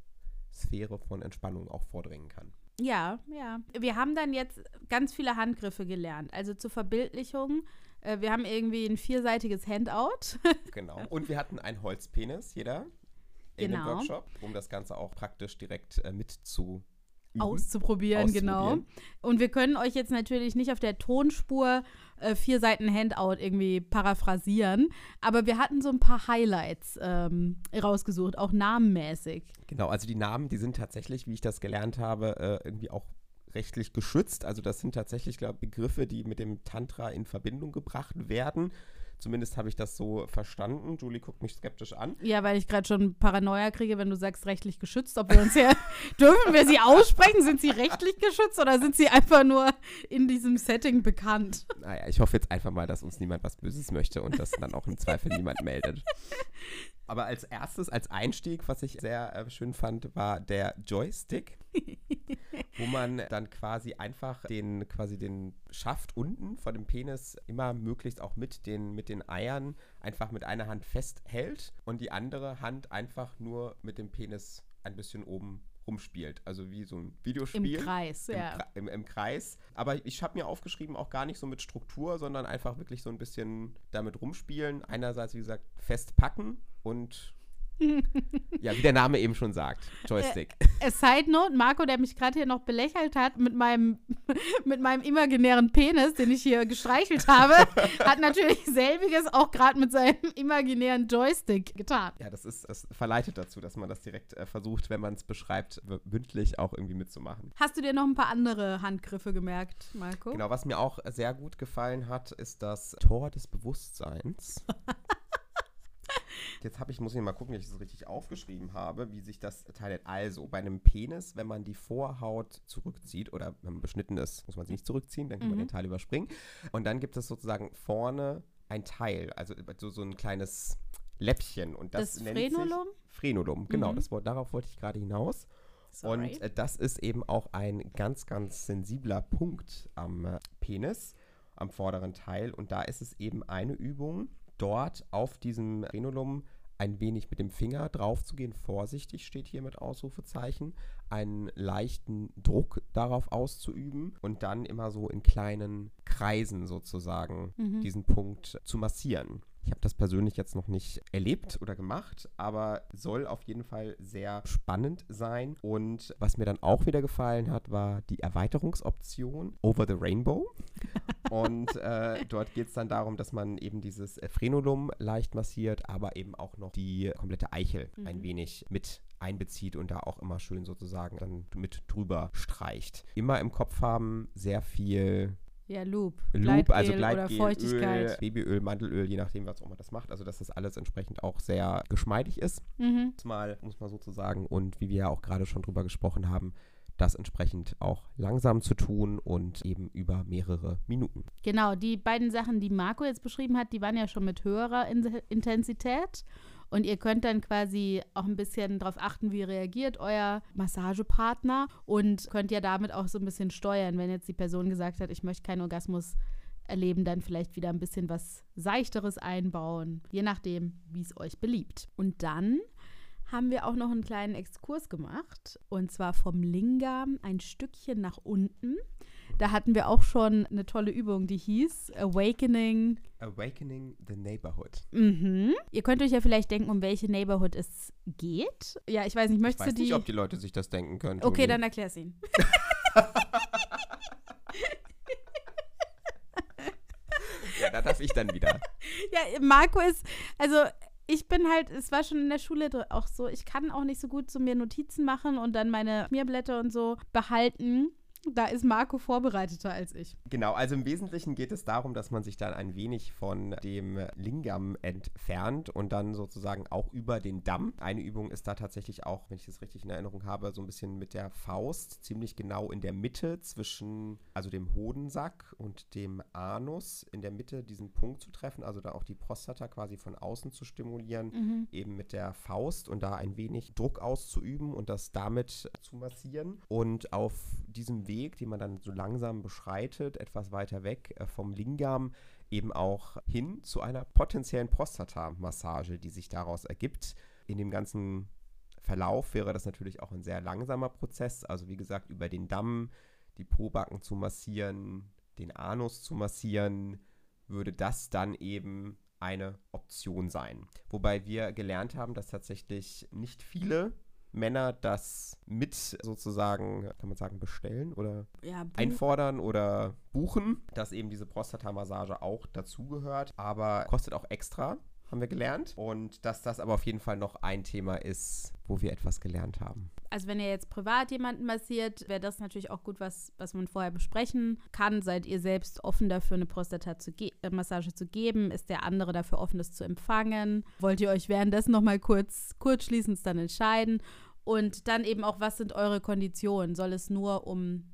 Sphäre von Entspannung auch vordringen kann. Ja, ja. Wir haben dann jetzt ganz viele Handgriffe gelernt. Also zur Verbildlichung. Äh, wir haben irgendwie ein vierseitiges Handout. Genau. Und wir hatten einen Holzpenis, jeder, in dem Genau. Workshop, um das Ganze auch praktisch direkt äh, mit zu üben. auszuprobieren, genau. Auszuprobieren. Und wir können euch jetzt natürlich nicht auf der Tonspur äh, vier Seiten Handout irgendwie paraphrasieren, aber wir hatten so ein paar Highlights ähm, rausgesucht, auch namenmäßig. Genau, also die Namen, die sind tatsächlich, wie ich das gelernt habe, äh, irgendwie auch rechtlich geschützt. Also das sind tatsächlich, glaube Begriffe, die mit dem Tantra in Verbindung gebracht werden. Zumindest habe ich das so verstanden. Julie guckt mich skeptisch an. Ja, weil ich gerade schon Paranoia kriege, wenn du sagst rechtlich geschützt, ob wir uns hier dürfen wir sie aussprechen? Sind sie rechtlich geschützt oder sind sie einfach nur in diesem Setting bekannt? Naja, ich hoffe jetzt einfach mal, dass uns niemand was Böses möchte und dass dann auch im Zweifel niemand meldet. Aber als erstes, als Einstieg, was ich sehr äh, schön fand, war der Joystick, wo man dann quasi einfach den, quasi den Schaft unten vor dem Penis immer möglichst auch mit den, mit den Eiern einfach mit einer Hand festhält und die andere Hand einfach nur mit dem Penis ein bisschen oben rumspielt. Also wie so ein Im Videospiel. Kreis, Im, ja. Kra- im, im Kreis. Aber ich habe mir aufgeschrieben, auch gar nicht so mit Struktur, sondern einfach wirklich so ein bisschen damit rumspielen. Einerseits, wie gesagt, festpacken und ja, wie der Name eben schon sagt, Joystick. A Side Note, Marco, der mich gerade hier noch belächelt hat mit meinem, mit meinem imaginären Penis, den ich hier gestreichelt habe, hat natürlich selbiges auch gerade mit seinem imaginären Joystick getan. Ja, das ist, das verleitet dazu, dass man das direkt äh, versucht, wenn man es beschreibt, mündlich auch irgendwie mitzumachen. Hast du dir noch ein paar andere Handgriffe gemerkt, Marco? Genau, was mir auch sehr gut gefallen hat, ist das Tor des Bewusstseins. Jetzt habe ich, muss ich mal gucken, ob ich das richtig aufgeschrieben habe, wie sich das teilt. Also, bei einem Penis, wenn man die Vorhaut zurückzieht oder wenn man beschnitten ist, muss man sie nicht zurückziehen, dann kann man Mhm. den Teil überspringen. Und dann gibt es sozusagen vorne ein Teil, also so, so ein kleines Läppchen. Und das, Das nennt Frenulum? sich Frenulum, genau. Mhm. Das, Wort- darauf wollte ich gerade hinaus. Sorry. Und äh, das ist eben auch ein ganz, ganz sensibler Punkt am äh, Penis, am vorderen Teil. Und da ist es eben eine Übung, dort auf diesem Frenulum ein wenig mit dem Finger drauf zu gehen. Vorsichtig steht hier mit Ausrufezeichen. Einen leichten Druck darauf auszuüben und dann immer so in kleinen Kreisen sozusagen Mhm. diesen Punkt zu massieren. Ich habe das persönlich jetzt noch nicht erlebt oder gemacht, aber soll auf jeden Fall sehr spannend sein. Und was mir dann auch wieder gefallen hat, war die Erweiterungsoption Over the Rainbow. Und äh, dort geht es dann darum, dass man eben dieses äh, Frenulum leicht massiert, aber eben auch noch die komplette Eichel ein Mhm. wenig mit einbezieht und da auch immer schön sozusagen dann mit drüber streicht. Immer im Kopf haben, sehr viel Ja, Loop. Loop, also Gleitgel Gleitgel, oder Feuchtigkeit. Öl, Babyöl, Mandelöl, je nachdem, was auch immer das macht. Also, dass das alles entsprechend auch sehr geschmeidig ist, Mhm. mal, muss man sozusagen. Und wie wir ja auch gerade schon drüber gesprochen haben, das entsprechend auch langsam zu tun und eben über mehrere Minuten. Genau, die beiden Sachen, die Marco jetzt beschrieben hat, die waren ja schon mit höherer In Intensität. Und ihr könnt dann quasi auch ein bisschen darauf achten, wie reagiert euer Massagepartner und könnt ja damit auch so ein bisschen steuern. Wenn jetzt die Person gesagt hat, ich möchte keinen Orgasmus erleben, dann vielleicht wieder ein bisschen was Seichteres einbauen, je nachdem, wie es euch beliebt. Und dann haben wir auch noch einen kleinen Exkurs gemacht und zwar vom Lingam ein Stückchen nach unten. Da hatten wir auch schon eine tolle Übung, die hieß Awakening. Awakening the Neighborhood. Mhm. Ihr könnt euch ja vielleicht denken, um welche Neighborhood es geht. Ja, ich weiß nicht, Ich möchtest weiß du nicht, die? ob die Leute sich das denken können. okay, dann erklär's ihn. Ja, da darf ich dann wieder. Ja, Marco ist, also ich bin halt, es war schon in der Schule auch so, ich kann auch nicht so gut so mir Notizen machen und dann meine Schmierblätter und so behalten. Da ist Marco vorbereiteter als ich. Genau, also im Wesentlichen geht es darum, dass man sich dann ein wenig von dem Lingam entfernt und dann sozusagen auch über den Damm. Eine Übung ist da tatsächlich auch, wenn ich das richtig in Erinnerung habe, so ein bisschen mit der Faust, ziemlich genau in der Mitte zwischen, also dem Hodensack und dem Anus, in der Mitte diesen Punkt zu treffen, also da auch die Prostata quasi von außen zu stimulieren Mhm. eben mit der Faust und da ein wenig Druck auszuüben und das damit zu massieren. Und auf diesem Weg, den man dann so langsam beschreitet, etwas weiter weg äh, vom Lingam, eben auch hin zu einer potenziellen Prostata-Massage, die sich daraus ergibt. In dem ganzen Verlauf wäre das natürlich auch ein sehr langsamer Prozess. Also wie gesagt, über den Damm, die Pobacken zu massieren, den Anus zu massieren, würde das dann eben eine Option sein. Wobei wir gelernt haben, dass tatsächlich nicht viele Männer das mit sozusagen, kann man sagen, bestellen oder Ja, einfordern oder buchen, dass eben diese Prostata-Massage auch dazugehört, aber kostet auch extra, haben wir gelernt. Und dass das aber auf jeden Fall noch ein Thema ist, wo wir etwas gelernt haben. Also wenn ihr jetzt privat jemanden massiert, wäre das natürlich auch gut, was, was man vorher besprechen kann. Seid ihr selbst offen dafür, eine Prostata-Massage zu geben? Ist der andere dafür offen, das zu empfangen? Wollt ihr euch währenddessen nochmal kurz, kurz schließend dann entscheiden? Und dann eben auch, was sind eure Konditionen? Soll es nur um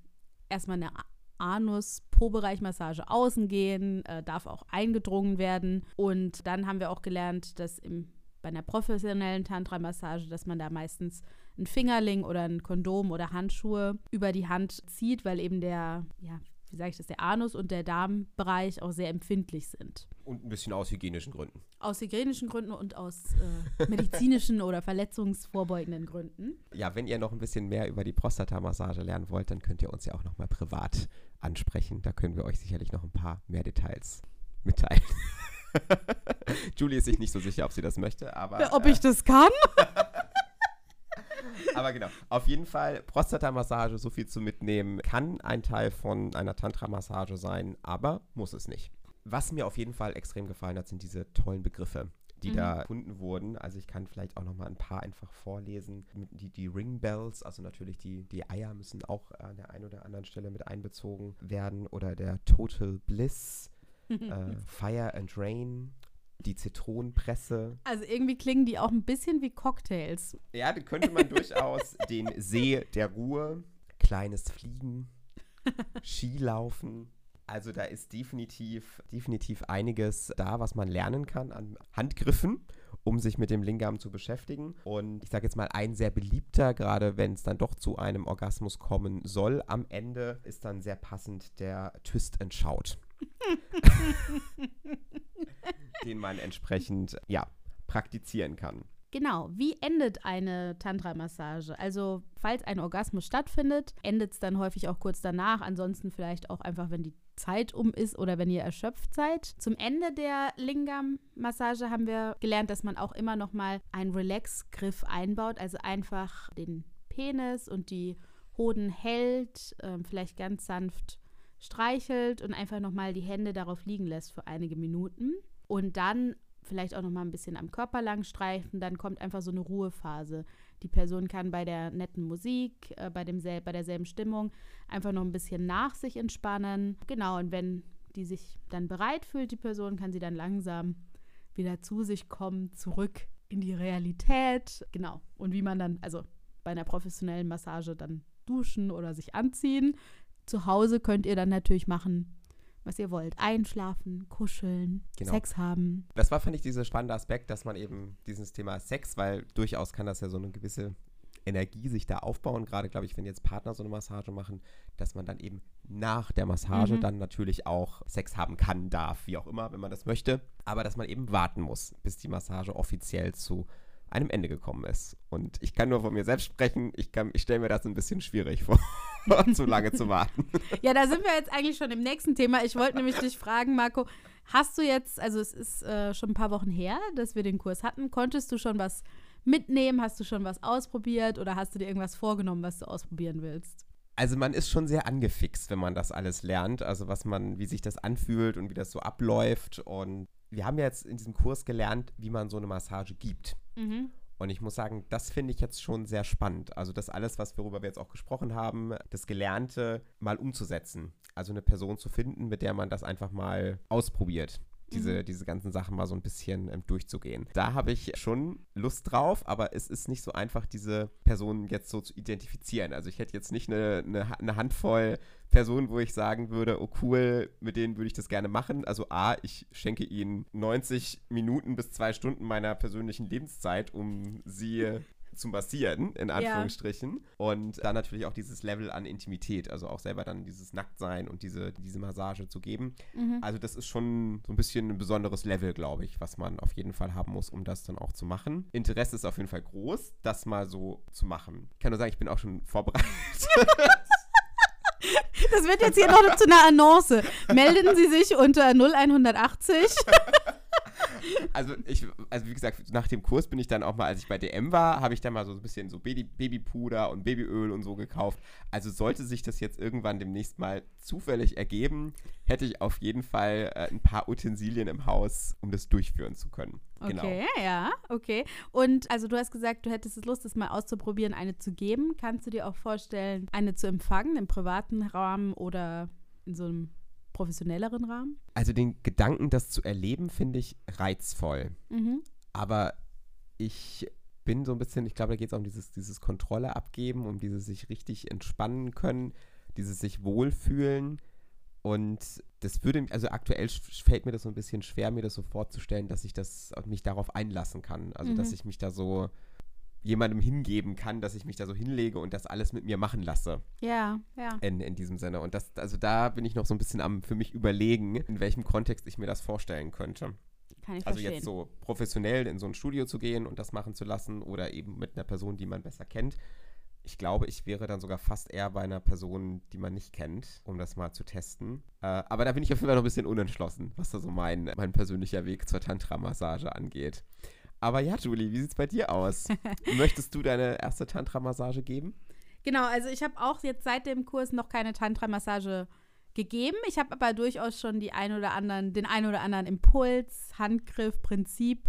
erstmal eine Anus-Po-Bereich-Massage außen gehen? Äh, darf auch eingedrungen werden? Und dann haben wir auch gelernt, dass im, bei einer professionellen Tantra-Massage, dass man da meistens ein Fingerling oder ein Kondom oder Handschuhe über die Hand zieht, weil eben der, ja, wie sage ich das, der Anus und der Darmbereich auch sehr empfindlich sind. Und ein bisschen aus hygienischen Gründen. Aus hygienischen Gründen und aus äh, medizinischen oder verletzungsvorbeugenden Gründen. Ja, wenn ihr noch ein bisschen mehr über die Prostata-Massage lernen wollt, dann könnt ihr uns ja auch nochmal privat ansprechen. Da können wir euch sicherlich noch ein paar mehr Details mitteilen. Julie ist sich nicht so sicher, ob sie das möchte, aber. Ob ich das kann? Aber genau, auf jeden Fall Prostata-Massage, so viel zu mitnehmen, kann ein Teil von einer Tantra-Massage sein, aber muss es nicht. Was mir auf jeden Fall extrem gefallen hat, sind diese tollen Begriffe, die Mhm. da gefunden wurden. Also ich kann vielleicht auch noch mal ein paar einfach vorlesen. Die, die Ring Bells, also natürlich die, die Eier müssen auch an der einen oder anderen Stelle mit einbezogen werden. Oder der Total Bliss, äh, Fire and Rain, die Zitronenpresse. Also irgendwie klingen die auch ein bisschen wie Cocktails. Ja, da könnte man durchaus den See der Ruhe, kleines Fliegen, Skilaufen. Also da ist definitiv, definitiv einiges da, was man lernen kann an Handgriffen, um sich mit dem Lingam zu beschäftigen. Und ich sage jetzt mal, ein sehr beliebter, gerade wenn es dann doch zu einem Orgasmus kommen soll, am Ende ist dann sehr passend der Twist and Shout. den man entsprechend, ja, praktizieren kann. Genau, wie endet eine Tantra-Massage? Also, falls ein Orgasmus stattfindet, endet es dann häufig auch kurz danach. Ansonsten vielleicht auch einfach, wenn die Zeit um ist oder wenn ihr erschöpft seid. Zum Ende der Lingam-Massage haben wir gelernt, dass man auch immer noch mal einen Relax-Griff einbaut, also einfach den Penis und die Hoden hält, äh, vielleicht ganz sanft streichelt und einfach noch mal die Hände darauf liegen lässt für einige Minuten und dann vielleicht auch noch mal ein bisschen am Körper lang streifen, dann kommt einfach so eine Ruhephase. Die Person kann bei der netten Musik, äh, bei, demsel bei derselben Stimmung einfach noch ein bisschen nach sich entspannen. Genau, und wenn die sich dann bereit fühlt, die Person, kann sie dann langsam wieder zu sich kommen, zurück in die Realität. Genau. Und wie man dann, also bei einer professionellen Massage dann duschen oder sich anziehen. Zu Hause könnt ihr dann natürlich machen, was ihr wollt. Einschlafen, kuscheln, genau. Sex haben. Das war, finde ich, dieser spannende Aspekt, dass man eben dieses Thema Sex, weil durchaus kann das ja so eine gewisse Energie sich da aufbauen. Gerade, glaube ich, wenn jetzt Partner so eine Massage machen, dass man dann eben nach der Massage mhm. dann natürlich auch Sex haben kann, darf, wie auch immer, wenn man das möchte. Aber dass man eben warten muss, bis die Massage offiziell zu einem Ende gekommen ist. Und ich kann nur von mir selbst sprechen. Ich, ich stelle mir das ein bisschen schwierig vor, zu lange zu warten. Ja, da sind wir jetzt eigentlich schon im nächsten Thema. Ich wollte nämlich dich fragen, Marco, hast du jetzt, also es ist äh, schon ein paar Wochen her, dass wir den Kurs hatten, konntest du schon was mitnehmen? Hast du schon was ausprobiert oder hast du dir irgendwas vorgenommen, was du ausprobieren willst? Also man ist schon sehr angefixt, wenn man das alles lernt, also was man, wie sich das anfühlt und wie das so abläuft. Und wir haben ja jetzt in diesem Kurs gelernt, wie man so eine Massage gibt. Mhm. Und ich muss sagen, das finde ich jetzt schon sehr spannend. Also das alles, was worüber wir jetzt auch gesprochen haben, das Gelernte mal umzusetzen. Also eine Person zu finden, mit der man das einfach mal ausprobiert diese, mhm. diese ganzen Sachen mal so ein bisschen ähm, durchzugehen. Da habe ich schon Lust drauf, aber es ist nicht so einfach, diese Personen jetzt so zu identifizieren. Also ich hätte jetzt nicht eine, eine, eine Handvoll Personen, wo ich sagen würde, oh cool, mit denen würde ich das gerne machen. Also A, ich schenke ihnen 90 Minuten bis zwei Stunden meiner persönlichen Lebenszeit, um sie zu massieren, in Anführungsstrichen. Ja. Und dann natürlich auch dieses Level an Intimität, also auch selber dann dieses Nacktsein und diese, diese Massage zu geben. Mhm. Also das ist schon so ein bisschen ein besonderes Level, glaube ich, was man auf jeden Fall haben muss, um das dann auch zu machen. Interesse ist auf jeden Fall groß, das mal so zu machen. Ich kann nur sagen, ich bin auch schon vorbereitet. Das wird jetzt hier noch zu einer Annonce. Melden Sie sich unter 0180. also ich, also wie gesagt, nach dem Kurs bin ich dann auch mal, als ich bei DM war, habe ich dann mal so ein bisschen so Baby, Babypuder und Babyöl und so gekauft. Also sollte sich das jetzt irgendwann demnächst mal zufällig ergeben, hätte ich auf jeden Fall äh, ein paar Utensilien im Haus, um das durchführen zu können. Genau. Okay, ja, okay. Und also du hast gesagt, du hättest es Lust, das mal auszuprobieren, eine zu geben. Kannst du dir auch vorstellen, eine zu empfangen im privaten Rahmen oder in so einem professionelleren Rahmen? Also den Gedanken, das zu erleben, finde ich reizvoll. Mhm. Aber ich bin so ein bisschen, ich glaube, da geht es um dieses, dieses Kontrolle abgeben, um dieses sich richtig entspannen können, dieses sich wohlfühlen. Und das würde, also aktuell fällt mir das so ein bisschen schwer, mir das so vorzustellen, dass ich das mich darauf einlassen kann. Also, mhm. dass ich mich da so jemandem hingeben kann, dass ich mich da so hinlege und das alles mit mir machen lasse. Ja, ja. In, in diesem Sinne. Und das, also da bin ich noch so ein bisschen am für mich überlegen, in welchem Kontext ich mir das vorstellen könnte. Kann ich also verstehen. jetzt so professionell in so ein Studio zu gehen und das machen zu lassen oder eben mit einer Person, die man besser kennt. Ich glaube, ich wäre dann sogar fast eher bei einer Person, die man nicht kennt, um das mal zu testen. Äh, aber da bin ich auf jeden Fall noch ein bisschen unentschlossen, was da so mein, mein persönlicher Weg zur Tantra-Massage angeht. Aber ja, Julie, wie sieht es bei dir aus? Möchtest du deine erste Tantra-Massage geben? Genau, also ich habe auch jetzt seit dem Kurs noch keine Tantra-Massage gegeben. Ich habe aber durchaus schon die ein oder anderen, den ein oder anderen Impuls, Handgriff, Prinzip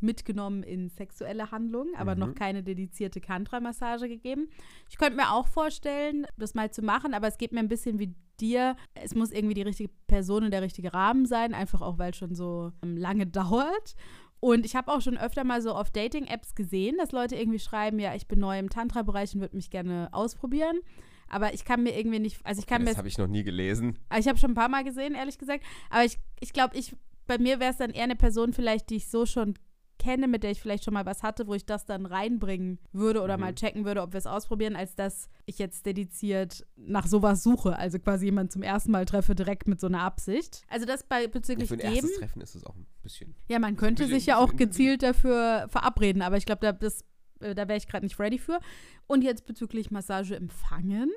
mitgenommen in sexuelle Handlungen, aber mhm. noch keine dedizierte Tantra-Massage gegeben. Ich könnte mir auch vorstellen, das mal zu machen, aber es geht mir ein bisschen wie dir. Es muss irgendwie die richtige Person und der richtige Rahmen sein, einfach auch, weil es schon so ähm, lange dauert. Und ich habe auch schon öfter mal so auf Dating-Apps gesehen, dass Leute irgendwie schreiben, ja, ich bin neu im Tantra-Bereich und würde mich gerne ausprobieren. Aber ich kann mir irgendwie nicht, also ich kann das mir. Das habe ich noch nie gelesen. Ich habe schon ein paar Mal gesehen, ehrlich gesagt. Aber ich, ich glaube, ich, bei mir wäre es dann eher eine Person vielleicht, die ich so schon kenne, mit der ich vielleicht schon mal was hatte, wo ich das dann reinbringen würde oder Mhm. mal checken würde, ob wir es ausprobieren, als dass ich jetzt dediziert nach sowas suche. Also quasi jemanden zum ersten Mal treffe, direkt mit so einer Absicht. Also das bei Ja, bezüglich für ein geben. erstes Treffen ist es auch ein bisschen. Ja, man könnte bisschen- sich ja auch gezielt dafür verabreden, aber ich glaube, da, das, äh, da wäre ich gerade nicht ready für. Und jetzt bezüglich Massage empfangen.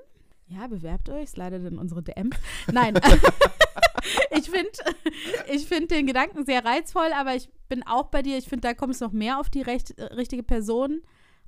Ja, bewerbt euch, slidet in unsere DM. Nein. ich finde ich find den Gedanken sehr reizvoll, aber ich bin auch bei dir. Ich finde, da kommt es noch mehr auf die recht, äh, richtige Person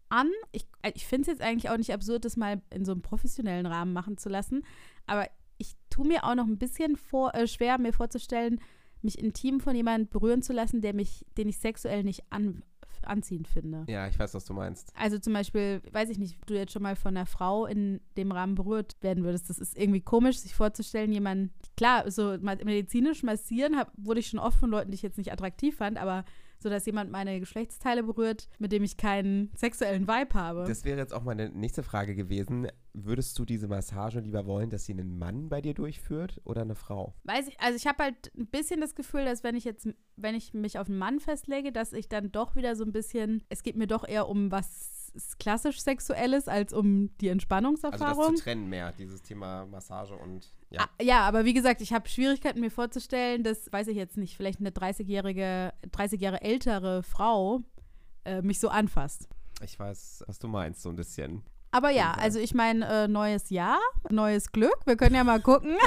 an. Ich, äh, ich finde es jetzt eigentlich auch nicht absurd, das mal in so einem professionellen Rahmen machen zu lassen. Aber ich tue mir auch noch ein bisschen vor, äh, schwer, mir vorzustellen, mich intim von jemandem berühren zu lassen, der mich, den ich sexuell nicht an, anziehend finde. Ja, ich weiß, was du meinst. Also zum Beispiel, weiß ich nicht, du jetzt schon mal von einer Frau in dem Rahmen berührt werden würdest. Das ist irgendwie komisch, sich vorzustellen, jemanden, klar, so medizinisch massieren hab, wurde ich schon oft von Leuten, die ich jetzt nicht attraktiv fand, aber so, dass jemand meine Geschlechtsteile berührt, mit dem ich keinen sexuellen Vibe habe. Das wäre jetzt auch meine nächste Frage gewesen. Würdest du diese Massage lieber wollen, dass sie einen Mann bei dir durchführt oder eine Frau? Weiß ich, also ich habe halt ein bisschen das Gefühl, dass wenn ich jetzt, wenn ich mich auf einen Mann festlege, dass ich dann doch wieder so ein bisschen, es geht mir doch eher um was klassisch Sexuelles als um die Also Entspannungserfahrung. das zu trennen mehr, dieses Thema Massage und ja. Ah, ja, aber wie gesagt, ich habe Schwierigkeiten mir vorzustellen, dass, weiß ich jetzt nicht, vielleicht eine 30-jährige, 30 Jahre ältere Frau äh, mich so anfasst. Ich weiß, was du meinst, so ein bisschen. Aber ja, also ich meine, äh, neues Jahr, neues Glück. Wir können ja mal gucken,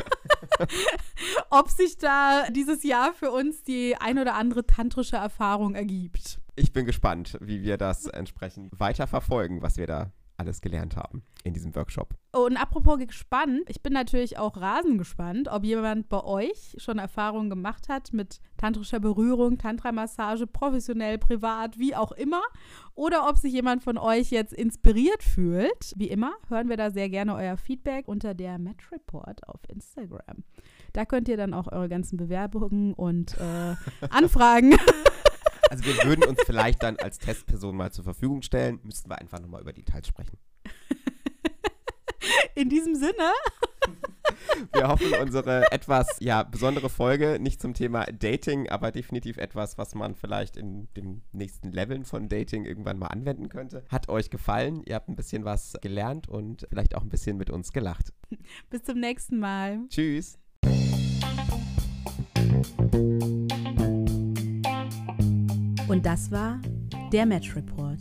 ob sich da dieses Jahr für uns die ein oder andere tantrische Erfahrung ergibt. Ich bin gespannt, wie wir das entsprechend weiter verfolgen, was wir da alles gelernt haben in diesem Workshop. Und apropos gespannt, ich bin natürlich auch rasend gespannt, ob jemand bei euch schon Erfahrungen gemacht hat mit tantrischer Berührung, Tantra-Massage, professionell, privat, wie auch immer. Oder ob sich jemand von euch jetzt inspiriert fühlt. Wie immer hören wir da sehr gerne euer Feedback unter der Match Report auf Instagram. Da könnt ihr dann auch eure ganzen Bewerbungen und äh, Anfragen. Also wir würden uns vielleicht dann als Testperson mal zur Verfügung stellen, müssten wir einfach nochmal über Details sprechen. In diesem Sinne, Wir hoffen, unsere etwas ja, besondere Folge, nicht zum Thema Dating, aber definitiv etwas, was man vielleicht in den nächsten Leveln von Dating irgendwann mal anwenden könnte, hat euch gefallen. Ihr habt ein bisschen was gelernt und vielleicht auch ein bisschen mit uns gelacht. bis zum nächsten Mal. Tschüss. Und das war der Match Report.